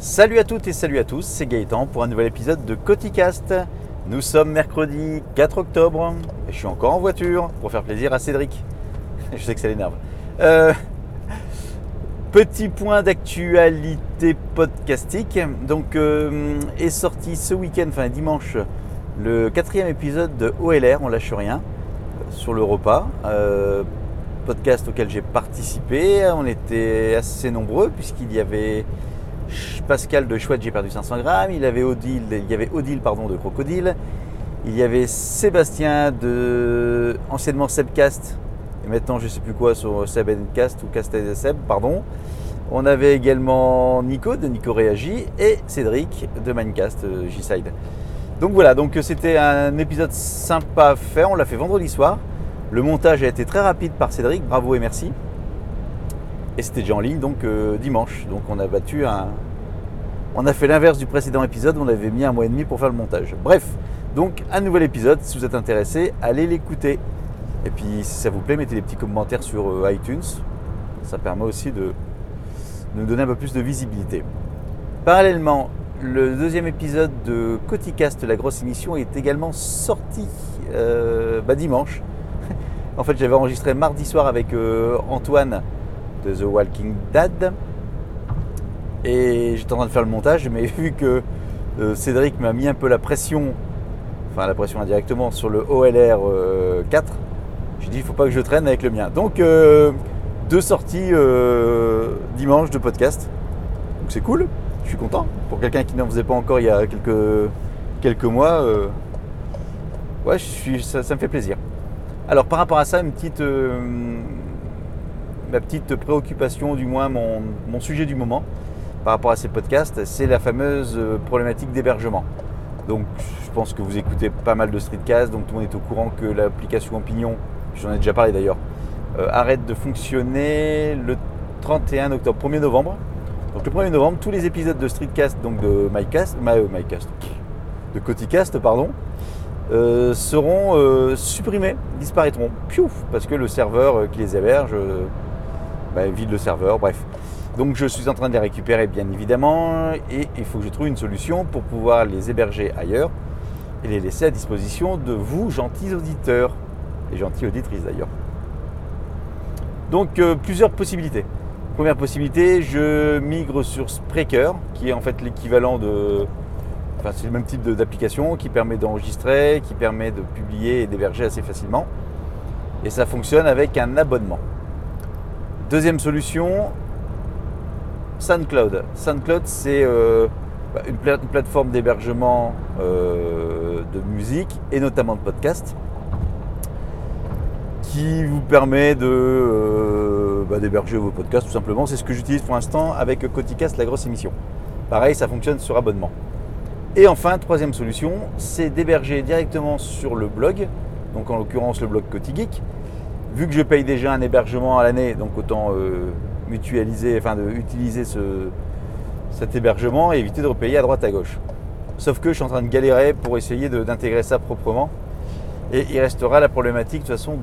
Salut à toutes et salut à tous, c'est Gaëtan pour un nouvel épisode de Coticast. Nous sommes mercredi 4 octobre et je suis encore en voiture pour faire plaisir à Cédric. Je sais que ça l'énerve. Euh, petit point d'actualité podcastique. Donc euh, est sorti ce week-end, enfin dimanche, le quatrième épisode de OLR, on lâche rien, sur le repas. Euh, podcast auquel j'ai participé. On était assez nombreux puisqu'il y avait Pascal de Chouette, j'ai perdu 500 grammes. Il, avait Odile, il y avait Odile pardon, de Crocodile. Il y avait Sébastien de anciennement Sebcast et maintenant je ne sais plus quoi sur Sebencast ou Cast Seb, pardon. On avait également Nico de Nico Réagi et Cédric de Minecast euh, G-Side. Donc voilà, donc c'était un épisode sympa à faire. On l'a fait vendredi soir. Le montage a été très rapide par Cédric, bravo et merci. Et c'était déjà en ligne donc euh, dimanche. Donc on a battu un. On a fait l'inverse du précédent épisode, on avait mis un mois et demi pour faire le montage. Bref, donc un nouvel épisode, si vous êtes intéressé, allez l'écouter. Et puis si ça vous plaît, mettez des petits commentaires sur euh, iTunes. Ça permet aussi de, nous donner un peu plus de visibilité. Parallèlement, le deuxième épisode de Coticast, la grosse émission, est également sorti euh, bah, dimanche. En fait, j'avais enregistré mardi soir avec euh, Antoine de The Walking Dead. Et j'étais en train de faire le montage, mais vu que euh, Cédric m'a mis un peu la pression, enfin la pression indirectement sur le OLR 4, j'ai dit il faut pas que je traîne avec le mien. Donc euh, deux sorties dimanche de podcast. Donc c'est cool, je suis content. Pour quelqu'un qui n'en faisait pas encore il y a quelques, quelques mois, ouais, ça me fait plaisir. Alors par rapport à ça, petite, euh, ma petite préoccupation, du moins mon, sujet du moment par rapport à ces podcasts, c'est la fameuse euh, problématique d'hébergement. Donc je pense que vous écoutez pas mal de streetcasts, donc tout le monde est au courant que l'application Opinion, j'en ai déjà parlé d'ailleurs, euh, arrête de fonctionner le 31 octobre, 1er novembre. Donc le 1er novembre, tous les épisodes de Streetcast, donc de MyCast, MyCast, de Coticast, pardon, euh, seront euh, supprimés, disparaîtront. Piouf, parce que le serveur euh, qui les héberge bah, vide le serveur, bref. Donc je suis en train de les récupérer bien évidemment et il faut que je trouve une solution pour pouvoir les héberger ailleurs et les laisser à disposition de vous, gentils auditeurs et gentilles auditrices d'ailleurs. Donc plusieurs possibilités. Première possibilité, je migre sur Spreaker, qui est en fait l'équivalent de, c'est le même type d'application qui permet d'enregistrer, qui permet de publier et d'héberger assez facilement. Et ça fonctionne avec un abonnement. Deuxième solution, SoundCloud. SoundCloud, c'est euh, bah, une, plateforme d'hébergement euh, de musique et notamment de podcast qui vous permet de euh, bah, d'héberger vos podcasts tout simplement. C'est ce que j'utilise pour l'instant avec Coticast, la grosse émission. Pareil, ça fonctionne sur abonnement. Et enfin, troisième solution, c'est d'héberger directement sur le blog, donc en l'occurrence le blog Cotigeek. Vu que je paye déjà un hébergement à l'année, donc autant mutualiser, enfin de utiliser cet hébergement et éviter de repayer à droite à gauche. Sauf que je suis en train de galérer pour essayer d'intégrer ça proprement. Et il restera la problématique de toute façon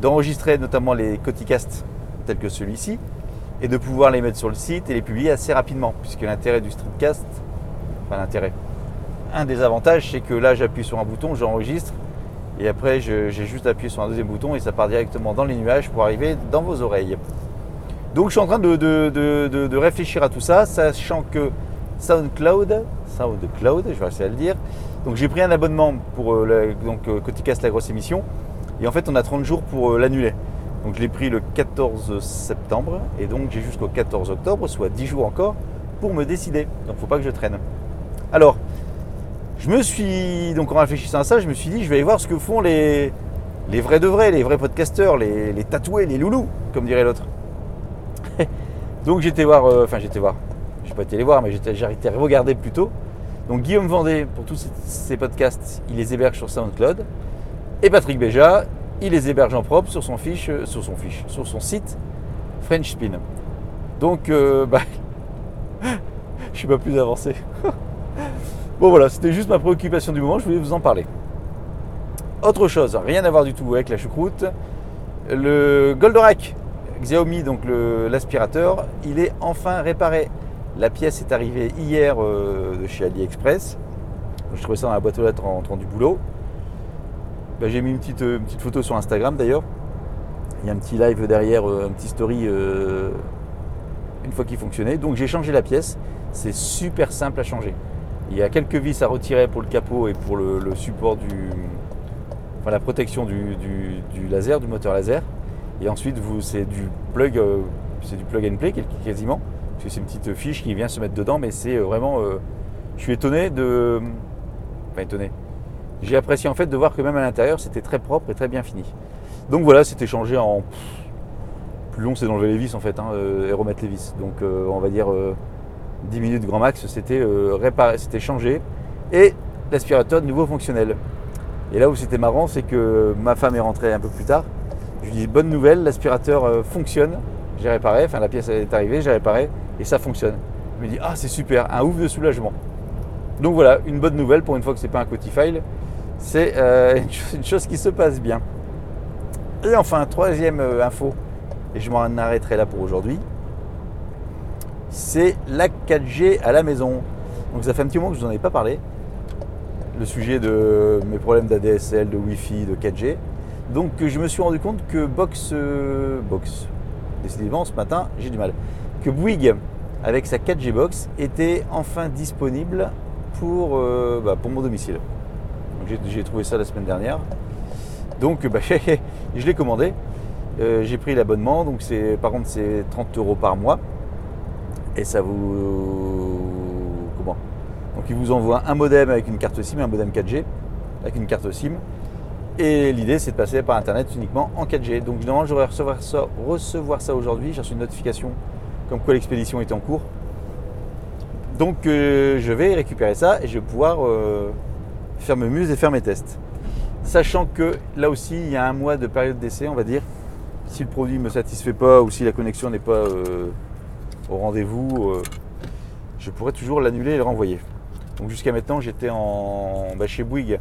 d'enregistrer notamment les Coticasts tels que celui-ci et de pouvoir les mettre sur le site et les publier assez rapidement, puisque l'intérêt du streetcast, l'intérêt. Un des avantages, c'est que là, j'appuie sur un bouton, j'enregistre, et après, j'ai juste appuyé sur un deuxième bouton et ça part directement dans les nuages pour arriver dans vos oreilles. Donc, je suis en train de, réfléchir à tout ça, sachant que SoundCloud, SoundCloud, je vais essayer de le dire. Donc, j'ai pris un abonnement pour euh, donc, euh, Coticast, la grosse émission, et en fait, on a 30 jours pour euh, l'annuler. Donc, je l'ai pris le 14 septembre, et donc j'ai jusqu'au 14 octobre, soit 10 jours encore, pour me décider. Donc, faut pas que je traîne. Alors, je me suis, donc en réfléchissant à ça, je me suis dit, je vais aller voir ce que font les, les vrais de vrais, les vrais podcasteurs, les, tatoués, les loulous, comme dirait l'autre. Donc j'étais voir, euh, enfin j'étais voir, je n'ai pas été les voir, mais à regarder plutôt. Donc Guillaume Vendée, pour tous ses podcasts, il les héberge sur SoundCloud. Et Patrick Béja, il les héberge en propre sur son fiche, euh, sur son fiche, sur son site French Spin. Donc, euh, bah, je suis pas plus avancé. Bon voilà, c'était juste ma préoccupation du moment, je voulais vous en parler. Autre chose, rien à voir du tout avec la choucroute. Le Goldorak Xiaomi, donc l'aspirateur, il est enfin réparé. La pièce est arrivée hier euh, de chez AliExpress. Je trouvais ça dans la boîte aux lettres en rentrant du boulot. Ben, j'ai mis une petite, euh, une petite photo sur Instagram d'ailleurs. Il y a un petit live derrière, euh, un petit story une fois qu'il fonctionnait. Donc j'ai changé la pièce. C'est super simple à changer. Il y a quelques vis à retirer pour le capot et pour le, support du. Enfin la protection du laser, du moteur laser. Et ensuite c'est du plug, euh, c'est du plug and play quasiment. Parce que c'est une petite fiche qui vient se mettre dedans, mais c'est euh, vraiment. euh, je suis étonné de. Enfin étonné. J'ai apprécié en fait de voir que même à l'intérieur c'était très propre et très bien fini. Donc voilà, c'était changé en. plus long c'est d'enlever les vis en fait hein, et remettre les vis. Donc on va dire euh, 10 minutes grand max, c'était c'était changé. Et l'aspirateur de nouveau fonctionnel. Et là où c'était marrant, c'est que ma femme est rentrée un peu plus tard. Je lui dis bonne nouvelle, l'aspirateur euh, fonctionne. J'ai réparé, enfin la pièce est arrivée, j'ai réparé et ça fonctionne. Je me dis ah c'est super, un ouf de soulagement. Donc voilà, une bonne nouvelle pour une fois que c'est pas un Cotifile, c'est euh, une, chose, une chose qui se passe bien. Et enfin, troisième euh, info, et je m'en arrêterai là pour aujourd'hui, c'est la 4G à la maison. Donc ça fait un petit moment que je vous en ai pas parlé, le sujet de mes problèmes d'ADSL, de Wi-Fi, de 4G. Donc je me suis rendu compte que Box, euh, Box, décidément ce matin j'ai du mal, que Bouygues avec sa 4G Box était enfin disponible pour, euh, bah, mon domicile. J'ai trouvé ça la semaine dernière. Donc bah, je l'ai commandé. Euh, j'ai pris l'abonnement, donc c'est par contre c'est 30 euros par mois. Et ça vous. Comment? Donc il vous envoie un modem avec une carte SIM, un modem 4G avec une carte SIM. Et l'idée c'est de passer par internet uniquement en 4G. Donc normalement j'aurais recevoir ça, recevoir ça aujourd'hui. J'ai reçu une notification comme quoi l'expédition était en cours. Donc euh, je vais récupérer ça et je vais pouvoir euh, faire mes muses et faire mes tests. Sachant que là aussi il y a un mois de période d'essai, on va dire. Si le produit ne me satisfait pas ou si la connexion n'est pas euh, au rendez-vous, je pourrais toujours l'annuler et le renvoyer. Donc jusqu'à maintenant j'étais en bah, chez Bouygues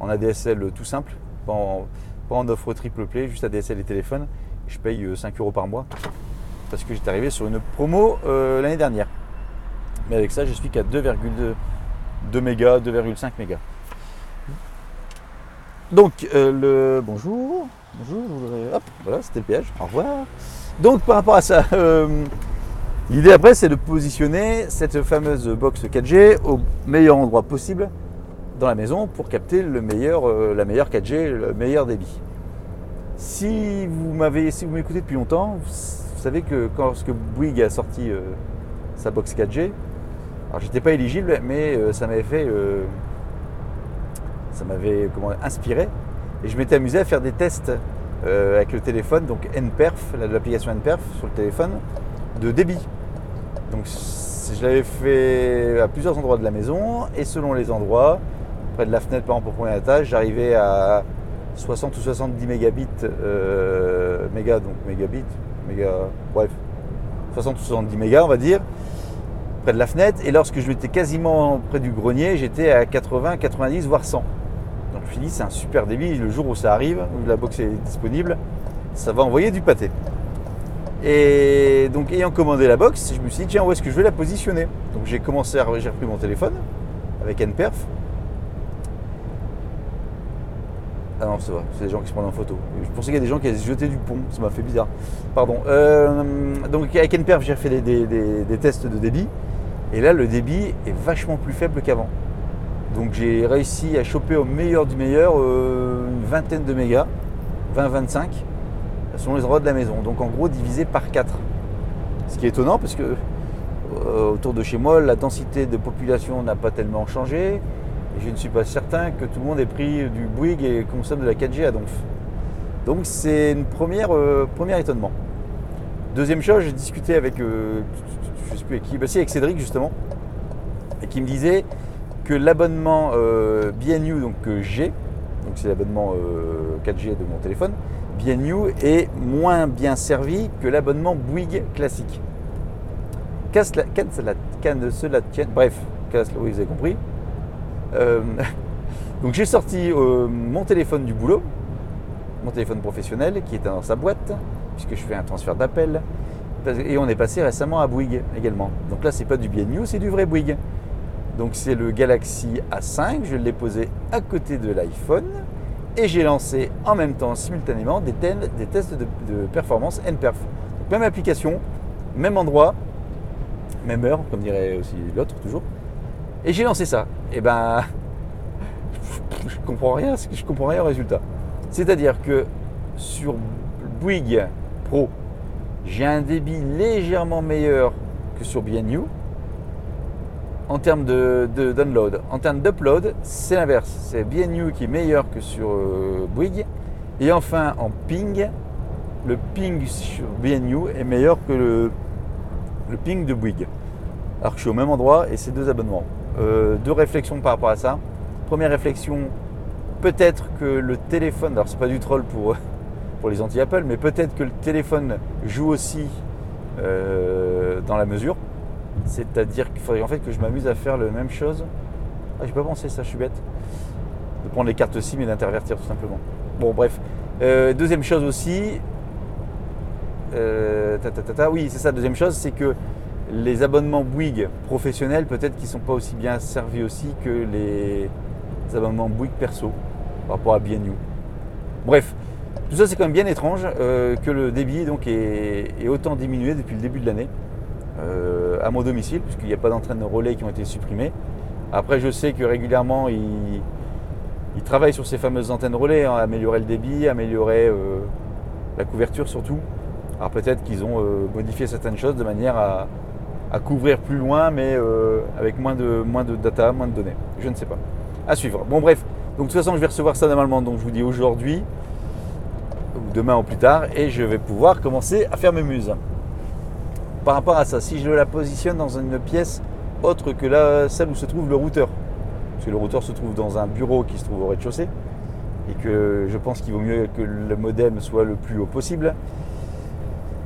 en ADSL tout simple, pas en, pas en offre triple play, juste ADSL et téléphone. Je paye euh, 5 euros par mois parce que j'étais arrivé sur une promo euh, l'année dernière. Mais avec ça, je suis qu'à 2,2 2 mégas, 2,5 mégas. Donc, euh, le bonjour, bonjour, je voudrais- hop, voilà, c'était le péage, au revoir. Donc, par rapport à ça, euh, l'idée après, c'est de positionner cette fameuse box 4G au meilleur endroit possible dans la maison pour capter le meilleur, euh, la meilleure 4G, le meilleur débit. Si vous m'avez, si vous m'écoutez depuis longtemps, vous, savez que quand lorsque Bouygues a sorti euh, sa box 4G, alors j'étais pas éligible, mais euh, ça m'avait fait, ça m'avait comment inspiré, et je m'étais amusé à faire des tests avec le téléphone, donc NPerf, la- l'application NPerf sur le téléphone, de débit. Donc je l'avais fait à plusieurs endroits de la maison, et selon les endroits, près de la fenêtre par exemple au premier étage, j'arrivais à 60 ou 70 mégabits, euh, donc mégabits, méga, bref, 60 ou 70 mégas on va dire, près de la fenêtre. Et lorsque je m'étais quasiment près du grenier, j'étais à 80, 90, voire 100. Donc je me suis dit, c'est un super débit. Le jour où ça arrive, où la box est disponible, ça va envoyer du pâté. Et donc, ayant commandé la box, je me suis dit, tiens, où est-ce que je vais la positionner? Donc j'ai commencé à. J'ai repris mon téléphone avec NPerf. Ah non, c'est vrai, c'est des gens qui se prennent en photo. Je pensais qu'il y a des gens qui allaient se jeter du pont, ça m'a fait bizarre. Pardon. Euh, donc avec NPerf, j'ai fait des, tests de débit. Et là, le débit est vachement plus faible qu'avant. Donc j'ai réussi à choper au meilleur du meilleur euh, une vingtaine de mégas, 20-25, selon les endroits de la maison. Donc en gros divisé par 4. Ce qui est étonnant parce que euh, autour de chez moi, la densité de population n'a pas tellement changé. Je ne suis pas certain que tout le monde ait pris du Bouygues et consomme de la 4G à Donf. Donc c'est une première, euh, premier étonnement. Deuxième chose, j'ai discuté avec, euh, je sais plus avec qui, bah si avec Cédric justement, et qui me disait que l'abonnement euh, BNU donc, que j'ai, donc c'est l'abonnement euh, 4G de mon téléphone, BNU est moins bien servi que l'abonnement Bouygues classique. Qu'à cela, qu'à cela- qu'à ne cela tienne, bref, cela- oui vous avez compris. Euh, donc j'ai sorti euh, mon téléphone du boulot, mon téléphone professionnel qui est dans sa boîte, puisque je fais un transfert d'appel. Et on est passé récemment à Bouygues également. Donc là, c'est pas du BNU, c'est du vrai Bouygues. Donc c'est le Galaxy A5, je l'ai posé à côté de l'iPhone et j'ai lancé en même temps, simultanément, des, tests de, performance NPerf. Donc, même application, même endroit, même heure, comme dirait aussi l'autre toujours. Et j'ai lancé ça. Et ben, je comprends rien, je comprends rien au résultat. C'est-à-dire que sur Bouygues Pro, j'ai un débit légèrement meilleur que sur BNU en termes de, download. En termes d'upload, c'est l'inverse. C'est BNU qui est meilleur que sur euh, Bouygues. Et enfin, en ping, le ping sur BNU est meilleur que le, ping de Bouygues. Alors que je suis au même endroit et c'est deux abonnements. Euh, deux réflexions par rapport à ça. Première réflexion, peut-être que le téléphone, alors c'est pas du troll pour, pour les anti-Apple, mais peut-être que le téléphone joue aussi euh, dans la mesure. C'est-à-dire qu'il faudrait en fait que je m'amuse à faire la même chose. Ah, j'ai pas pensé ça, je suis bête. De prendre les cartes SIM et d'intervertir tout simplement. Bon, bref. Euh, deuxième chose aussi. Euh, oui, c'est ça. Deuxième chose, c'est que les abonnements Bouygues professionnels, peut-être qu'ils ne sont pas aussi bien servis aussi que les abonnements Bouygues perso par rapport à BNU. Bref, tout ça c'est quand même bien étrange euh, que le débit donc est, autant diminué depuis le début de l'année euh, à mon domicile, puisqu'il n'y a pas d'entraîne relais qui ont été supprimés. Après, je sais que régulièrement, ils, travaillent sur ces fameuses antennes relais, hein, améliorer le débit, améliorer euh, la couverture surtout. Alors peut-être qu'ils ont modifié certaines choses de manière à, à couvrir plus loin, mais avec moins de, moins de data, moins de données. Je ne sais pas. À suivre. Bon, bref. Donc de toute façon, je vais recevoir ça normalement. Donc je vous dis aujourd'hui, ou demain ou plus tard, et je vais pouvoir commencer à faire mes muses. Par rapport à ça, si je la positionne dans une pièce autre que la, celle où se trouve le routeur, parce que le routeur se trouve dans un bureau qui se trouve au rez-de-chaussée, et que je pense qu'il vaut mieux que le modem soit le plus haut possible.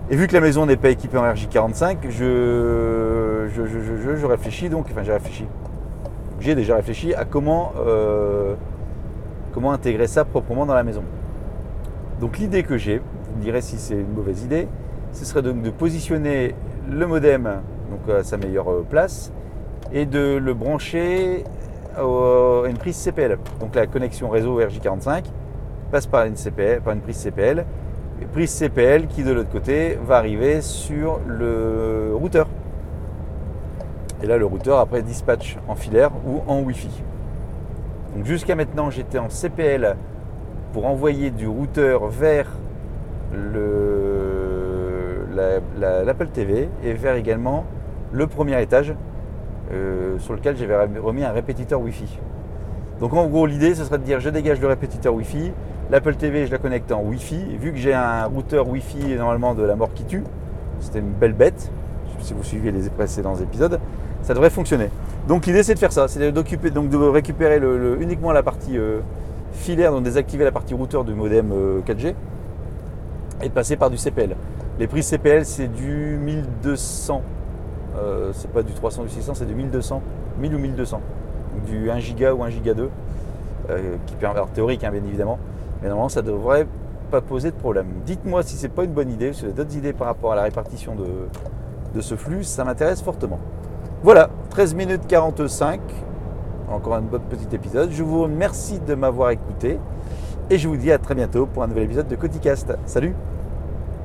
Et vu que la maison n'est pas équipée en RJ45, je, je, réfléchis donc, enfin j'ai réfléchi, j'ai déjà réfléchi à comment euh, comment intégrer ça proprement dans la maison. Donc l'idée que j'ai, vous me direz si c'est une mauvaise idée, ce serait donc de positionner le modem donc à sa meilleure euh, place et de le brancher à une prise CPL. Donc la connexion réseau RJ45 passe par par une prise CPL. Prise CPL qui de l'autre côté va arriver sur le routeur. Et là le routeur après dispatch en filaire ou en Wi-Fi jusqu'à maintenant, j'étais en CPL pour envoyer du routeur vers l'Apple TV et vers également le premier étage euh, sur lequel j'avais remis un répétiteur Wi-Fi. Donc en gros, l'idée, ce serait de dire je dégage le répétiteur Wi-Fi, l'Apple TV, je la connecte en Wi-Fi. vu que j'ai un routeur Wi-Fi normalement de la mort qui tue, c'était une belle bête, si vous suivez les précédents épisodes, ça devrait fonctionner. Donc l'idée c'est de faire ça, c'est d'occuper, donc de récupérer uniquement la partie euh, filaire, donc désactiver la partie routeur du modem 4G euh, et de passer par du CPL. Les prix CPL c'est du 1200, euh, c'est pas du 300 du 600, c'est du 1200, 1000 ou 1200, du 1 giga ou 1 giga 2, qui permet, alors théorique hein, bien évidemment, mais normalement ça devrait pas poser de problème. Dites-moi si c'est pas une bonne idée, si vous avez d'autres idées par rapport à la répartition de ce flux, ça m'intéresse fortement. Voilà, 13 minutes 45. Encore un bon petit épisode. Je vous remercie de m'avoir écouté et je vous dis à très bientôt pour un nouvel épisode de Coticast. Salut